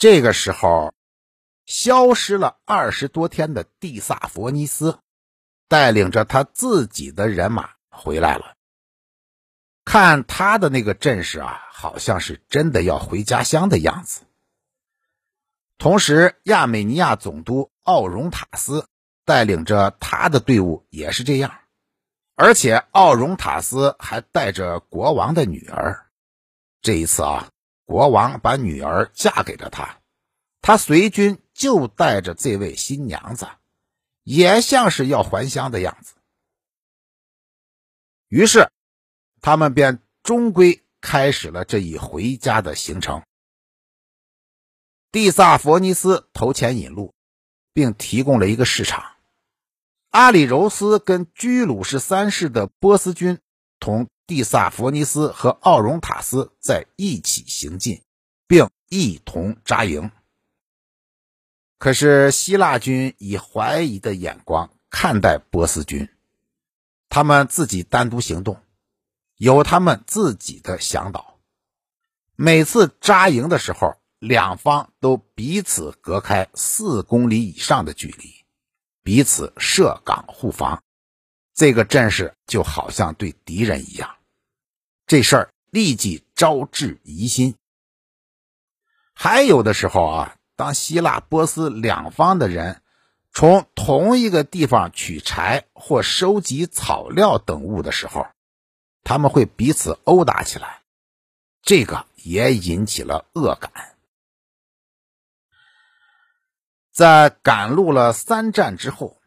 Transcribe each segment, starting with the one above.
这个时候，消失了二十多天的蒂萨佛尼斯带领着他自己的人马回来了。看他的那个阵势啊，好像是真的要回家乡的样子。同时，亚美尼亚总督奥荣塔斯带领着他的队伍也是这样，而且奥荣塔斯还带着国王的女儿。这一次啊，国王把女儿嫁给了他，他随军就带着这位新娘子，也像是要还乡的样子。于是。他们便终归开始了这一回家的行程。蒂萨佛尼斯投钱引路，并提供了一个市场。阿里柔斯跟居鲁士三世的波斯军同蒂萨佛尼斯和奥荣塔斯在一起行进，并一同扎营。可是希腊军以怀疑的眼光看待波斯军，他们自己单独行动。有他们自己的向导。每次扎营的时候，两方都彼此隔开四公里以上的距离，彼此设岗护防。这个阵势就好像对敌人一样。这事儿立即招致疑心。还有的时候啊，当希腊、波斯两方的人从同一个地方取柴或收集草料等物的时候，他们会彼此殴打起来，这个也引起了恶感。在赶路了三站之后，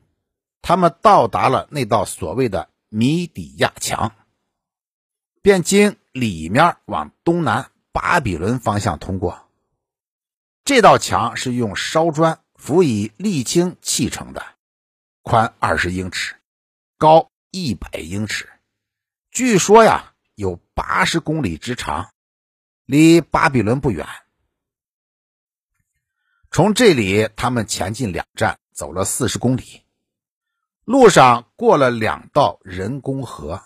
他们到达了那道所谓的米底亚墙，便经里面往东南巴比伦方向通过。这道墙是用烧砖辅以沥青砌成的，宽二十英尺，高一百英尺。据说呀，有八十公里之长，离巴比伦不远。从这里，他们前进两站，走了四十公里。路上过了两道人工河，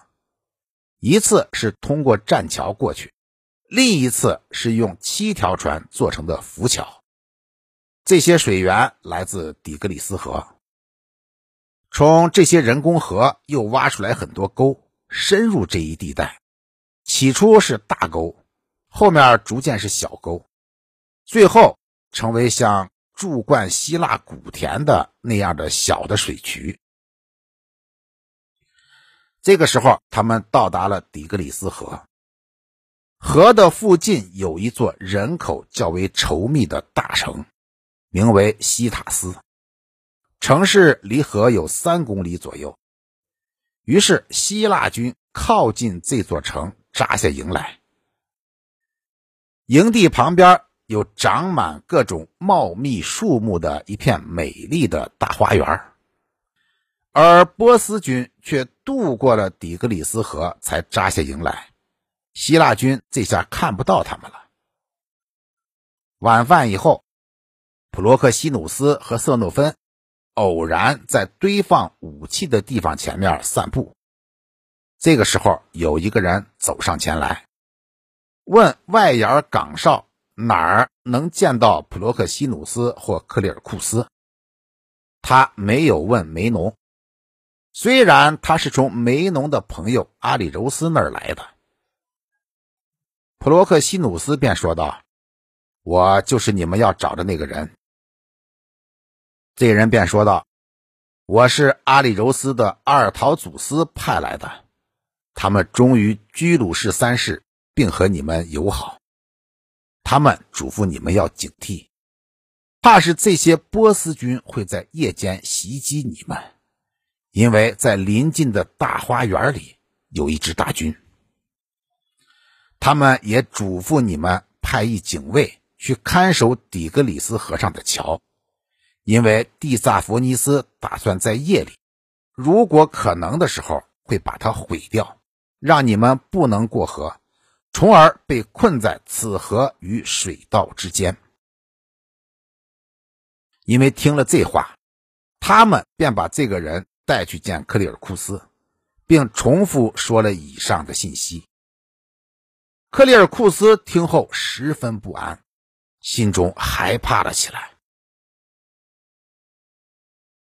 一次是通过栈桥过去，另一次是用七条船做成的浮桥。这些水源来自底格里斯河。从这些人工河又挖出来很多沟。深入这一地带，起初是大沟，后面逐渐是小沟，最后成为像注灌希腊古田的那样的小的水渠。这个时候，他们到达了底格里斯河，河的附近有一座人口较为稠密的大城，名为西塔斯，城市离河有三公里左右。于是，希腊军靠近这座城扎下营来。营地旁边有长满各种茂密树木的一片美丽的大花园，而波斯军却渡过了底格里斯河才扎下营来。希腊军这下看不到他们了。晚饭以后，普罗克西努斯和瑟诺芬。偶然在堆放武器的地方前面散步，这个时候有一个人走上前来，问外沿岗哨哪儿能见到普罗克西努斯或克里尔库斯。他没有问梅农，虽然他是从梅农的朋友阿里柔斯那儿来的。普罗克西努斯便说道：“我就是你们要找的那个人。”这人便说道：“我是阿里柔斯的阿尔陶祖斯派来的，他们忠于居鲁士三世，并和你们友好。他们嘱咐你们要警惕，怕是这些波斯军会在夜间袭击你们，因为在临近的大花园里有一支大军。他们也嘱咐你们派一警卫去看守底格里斯河上的桥。”因为蒂萨佛尼斯打算在夜里，如果可能的时候，会把它毁掉，让你们不能过河，从而被困在此河与水道之间。因为听了这话，他们便把这个人带去见克里尔库斯，并重复说了以上的信息。克里尔库斯听后十分不安，心中害怕了起来。